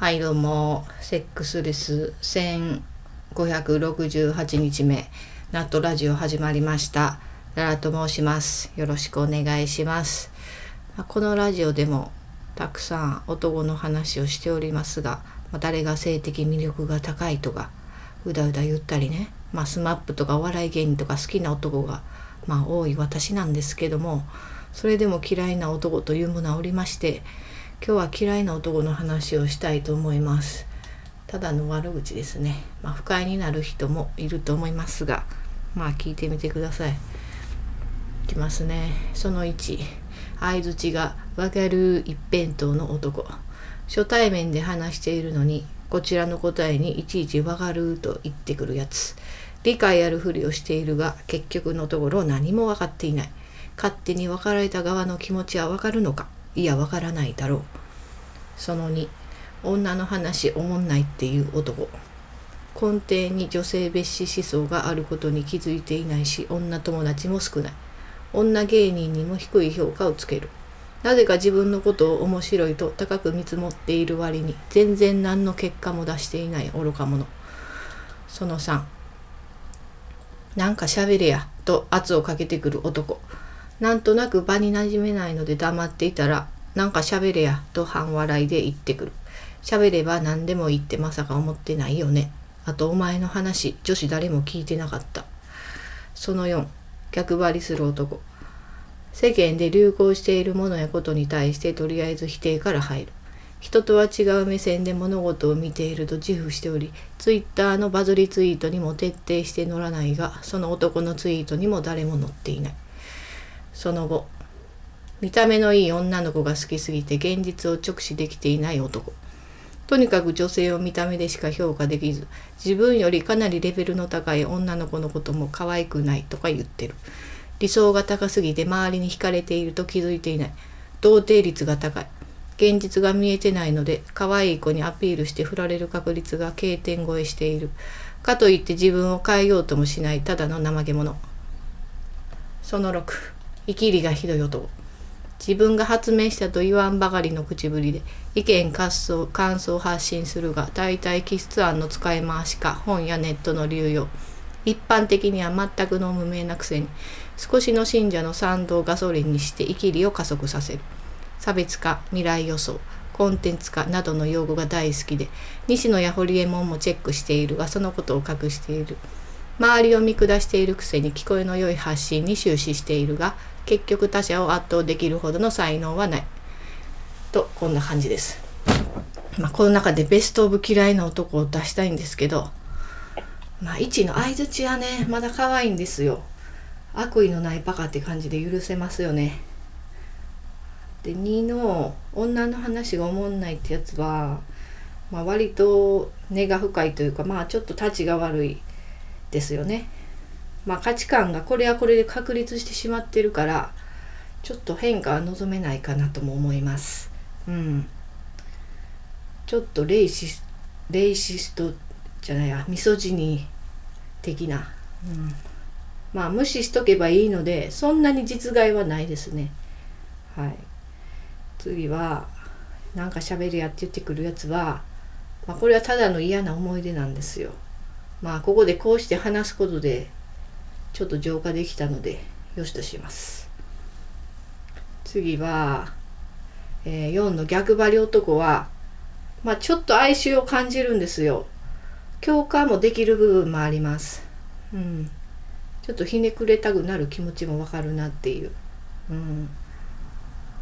はいどうもセックスレス1568日目。ナットラジオ始まりました。ララと申します。よろしくお願いします。このラジオでもたくさん男の話をしておりますが誰が性的魅力が高いとかうだうだ言ったりね。まあ、 SMAP とかお笑い芸人とか好きな男がまあ多い私なんですけどもそれでも嫌いな男というものはおりまして今日は嫌いな男の話をしたいと思います。ただの悪口ですね。まあ不快になる人もいると思いますがまあ聞いてみてください。いきますね。その1相づちがわかる一辺倒の男。初対面で話しているのにこちらの答えにいちいちわかると言ってくるやつ。理解あるふりをしているが結局のところ何も分かっていない。勝手に別れた側の気持ちはわかるのか。いやわからないだろう。その2女の話おもんないっていう男。根底に女性蔑視思想があることに気づいていないし女友達も少ない。女芸人にも低い評価をつける。なぜか自分のことを面白いと高く見積もっている割に全然何の結果も出していない愚か者。その3なんか喋れやと圧をかけてくる男。なんとなく場に馴染めないので黙っていたら、なんか喋れや、と半笑いで言ってくる。喋れば何でもいいってまさか思ってないよね。あとお前の話、女子誰も聞いてなかった。その4、逆張りする男。世間で流行しているものやことに対してとりあえず否定から入る。人とは違う目線で物事を見ていると自負しており、ツイッターのバズりツイートにも徹底して載らないが、その男のツイートにも誰も載っていない。その後見た目のいい女の子が好きすぎて現実を直視できていない男。とにかく女性を見た目でしか評価できず自分よりかなりレベルの高い女の子のことも可愛くないとか言ってる。理想が高すぎて周りに惹かれていると気づいていない。童貞率が高い。現実が見えてないので可愛い子にアピールして振られる確率が K 点超えしている。かといって自分を変えようともしないただの怠け者。その6生きりがひどい男自分が発明したと言わんばかりの口ぶりで意見感想感想を発信するが大体気質案の使い回しか本やネットの流用。一般的には全くの無名なくせに少しの信者の賛同ガソリンにして生きりを加速させる。差別化未来予想コンテンツ化などの用語が大好きで西野や堀江門もチェックしているがそのことを隠している。周りを見下しているくせに聞こえの良い発信に終始しているが結局他者を圧倒できるほどの才能はない。とこんな感じです。まあ、この中でベストオブ嫌いな男を出したいんですけど、まあ、1の相づちはねまだ可愛いんですよ。悪意のないバカって感じで許せますよね。で2の女の話がおもんないってやつは、まあ、割と根が深いというかまあちょっとたちが悪いですよね。まあ、価値観がこれはこれで確立してしまってるからちょっと変化は望めないかなとも思います。うん、ちょっとレイシスレイシストじゃないやミソジニー的な、うん、まあ無視しとけばいいのでそんなに実害はないですね。はい、次はなんか喋るやって言ってくるやつは、まあ、これはただの嫌な思い出なんですよ。まあここでこうして話すことでちょっと浄化できたのでよしとします。次は、えー、4の逆張り男はまあちょっと哀愁を感じるんですよ。共感もできる部分もあります。うん。ちょっとひねくれたくなる気持ちもわかるなっていう。うん。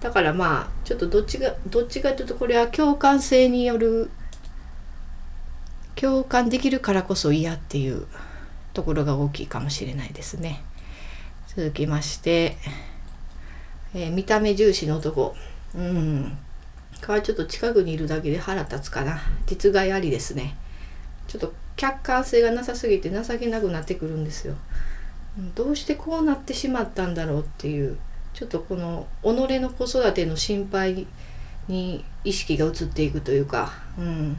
だからまあちょっとどっちがどっちかというとこれは共感性による共感できるからこそ嫌っていうところが大きいかもしれないですね。続きまして、えー、見た目重視の男。うん。これはちょっと近くにいるだけで腹立つかな。実害ありですね。ちょっと客観性がなさすぎて情けなくなってくるんですよ。どうしてこうなってしまったんだろうっていうちょっとこの己の子育ての心配に意識が移っていくというか、うん、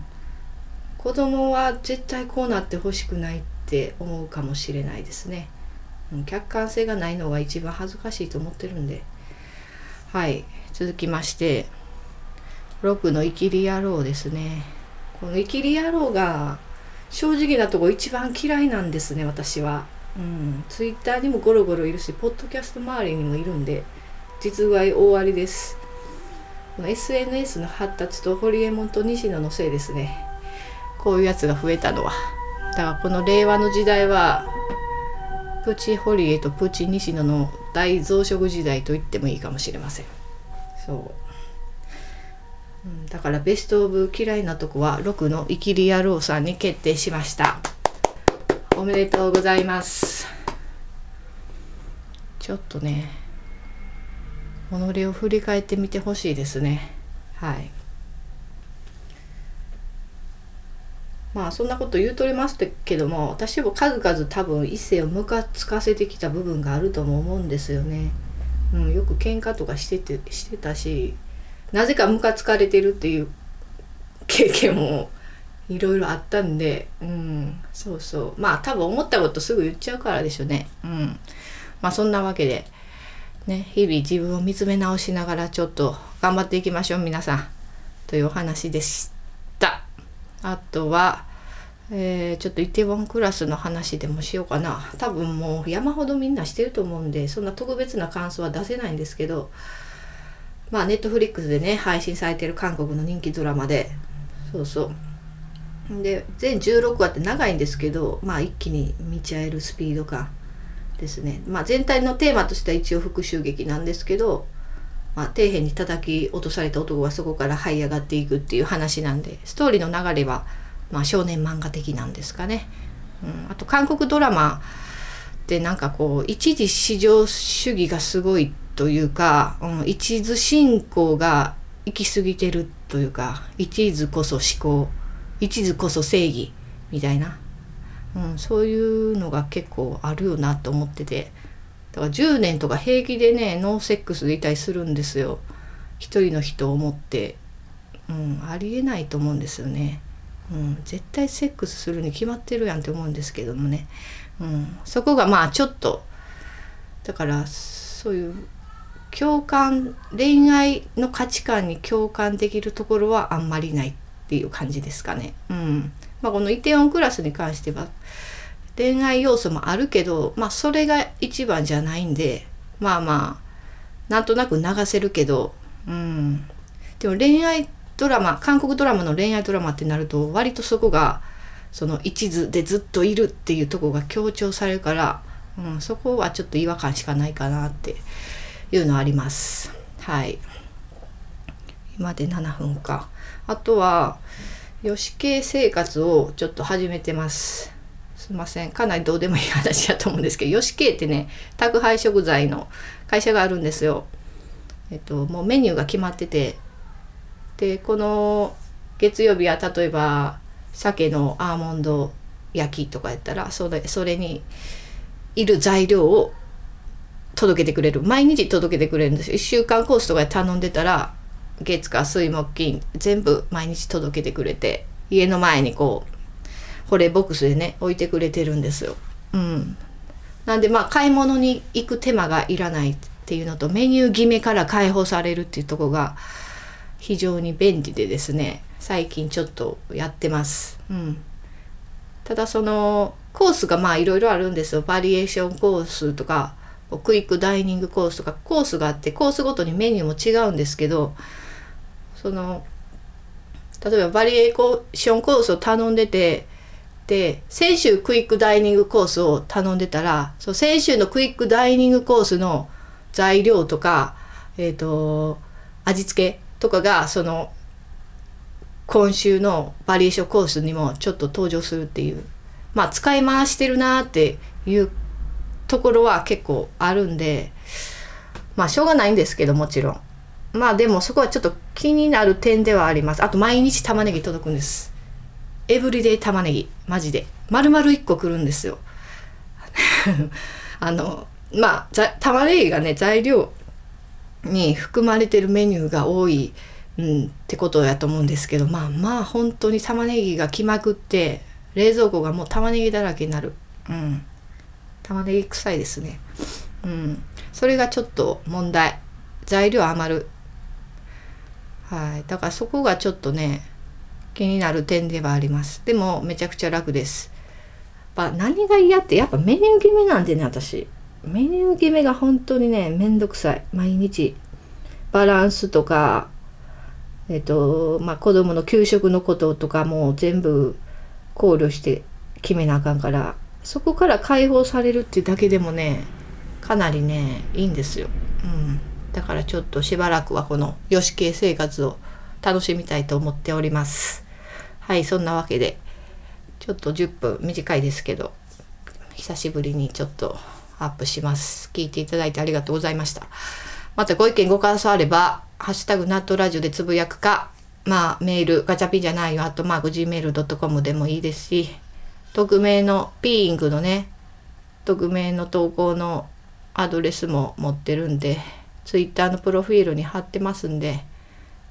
子供は絶対こうなってほしくないって思うかもしれないですね。客観性がないのが一番恥ずかしいと思ってるんで。はい。続きまして、6の生きり野郎ですね。この「イキリ野郎」が正直なとこ一番嫌いなんですね私は。うん、ツイッターにもゴロゴロいるしポッドキャスト周りにもいるんで実害大ありです。SNS の発達とホリエモンと西野のせいですねこういうやつが増えたのは。だからこの令和の時代はプチホリエとプチ西野の大増殖時代と言ってもいいかもしれません。そう、うん、だからベストオブ嫌いなとこは6のイキリ野郎さんに決定しました。おめでとうございます。ちょっとね己を振り返ってみてほしいですね。はい。まあそんなこと言うとりますけども私も数々多分異性をムカつかせてきた部分があるとも思うんですよね。うん、よく喧嘩とかしててしてたしなぜかムカつかれてるっていう経験もいろいろあったんで、うん、そうそうまあ多分思ったことすぐ言っちゃうからでしょうね。うん、まあそんなわけで、ね、日々自分を見つめ直しながらちょっと頑張っていきましょう皆さんというお話でした。あとは、えー、ちょっとイテウォンクラスの話でもしようかな。多分もう山ほどみんなしてると思うんでそんな特別な感想は出せないんですけどまあネットフリックスでね配信されてる韓国の人気ドラマで。そうそう。で全16話って長いんですけどまあ一気に見ちゃえるスピード感ですね。まあ全体のテーマとしては一応復讐劇なんですけどまあ、底辺に叩き落とされた男がそこから這い上がっていくっていう話なんでストーリーの流れは、まあ、少年漫画的なんですかね。うん、あと韓国ドラマってなんかこう一時至上主義がすごいというか、うん、一途信仰が行き過ぎてるというか一途こそ思考一途こそ正義みたいな、うん、そういうのが結構あるよなと思ってて。だから10年とか平気でねノーセックスでいたりするんですよ。一人の人を思って。うんありえないと思うんですよね。うん絶対セックスするに決まってるやんって思うんですけどもね。うんそこがまあちょっと。だからそういう共感恋愛の価値観に共感できるところはあんまりないっていう感じですかね。うん。まあ、このイテオンクラスに関しては恋愛要素もあるけど、まあそれが一番じゃないんで、まあまあ、なんとなく流せるけど、うん。でも恋愛ドラマ、韓国ドラマの恋愛ドラマってなると、割とそこが、その一途でずっといるっていうとこが強調されるから、うん、そこはちょっと違和感しかないかなっていうのはあります。はい。今で7分か。あとは、吉系生活をちょっと始めてます。すいません。かなりどうでもいい話だと思うんですけど吉系ってね宅配食材の会社があるんですよ。えっともうメニューが決まってて。でこの月曜日は例えば鮭のアーモンド焼きとかやったらそれそれにいる材料を届けてくれる。毎日届けてくれるんですよ。1週間コースとかで頼んでたら月火水木金全部毎日届けてくれて家の前にこう保冷ボックスでね置いてくれてるんですよ。うん、なんでまあ買い物に行く手間がいらないっていうのとメニュー決めから解放されるっていうとこが非常に便利でですね最近ちょっとやってます。うん、ただそのコースがまあいろいろあるんですよバリエーションコースとかクイックダイニングコースとかコースがあってコースごとにメニューも違うんですけどその例えばバリエーションコースを頼んでてで先週クイックダイニングコースを頼んでたらそう先週のクイックダイニングコースの材料とか、えーと、味付けとかがその今週のバリエーションコースにもちょっと登場するっていう。まあ使い回してるなっていうところは結構あるんでまあしょうがないんですけどもちろん。まあでもそこはちょっと気になる点ではあります。あと毎日玉ねぎ届くんです。エブリデイ玉ねぎ。マジで。丸々1個くるんですよ。あのまあ玉ねぎがね材料に含まれてるメニューが多い、うん、ってことやと思うんですけどまあまあ本当に玉ねぎが来まくって冷蔵庫がもう玉ねぎだらけになる。うん。玉ねぎ臭いですね。うん。それがちょっと問題。材料余る。はい。だからそこがちょっとね気になる点ではあります。でもめちゃくちゃ楽です。ぱ何が嫌ってやっぱメニュー決めなんでね私。メニュー決めが本当にねめんどくさい。毎日。バランスとかえっとまあ子供の給食のこととかも全部考慮して決めなあかんから。そこから解放されるっていうだけでもねかなりねいいんですよ、うん、だからちょっとしばらくはこのよし系生活を楽しみたいと思っております。はいそんなわけでちょっと10分短いですけど久しぶりにちょっとアップします。聞いていただいてありがとうございました。またご意見ご感想あれば「ハッシュタグナットラジオ」でつぶやくかまあメールガチャピンじゃないよ。あとマーク Gmail.com でもいいですし匿名のピーイングのね匿名の投稿のアドレスも持ってるんで Twitter のプロフィールに貼ってますんで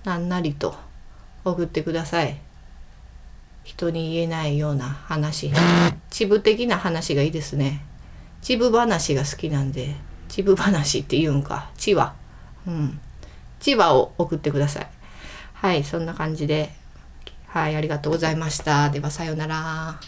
何なりと送ってください。人に言えないような話。秩父的な話がいいですね。秩父話が好きなんで。秩父話って言うんか。ちわうん。ちわを送ってください。はいそんな感じで。はいありがとうございました。ではさようなら。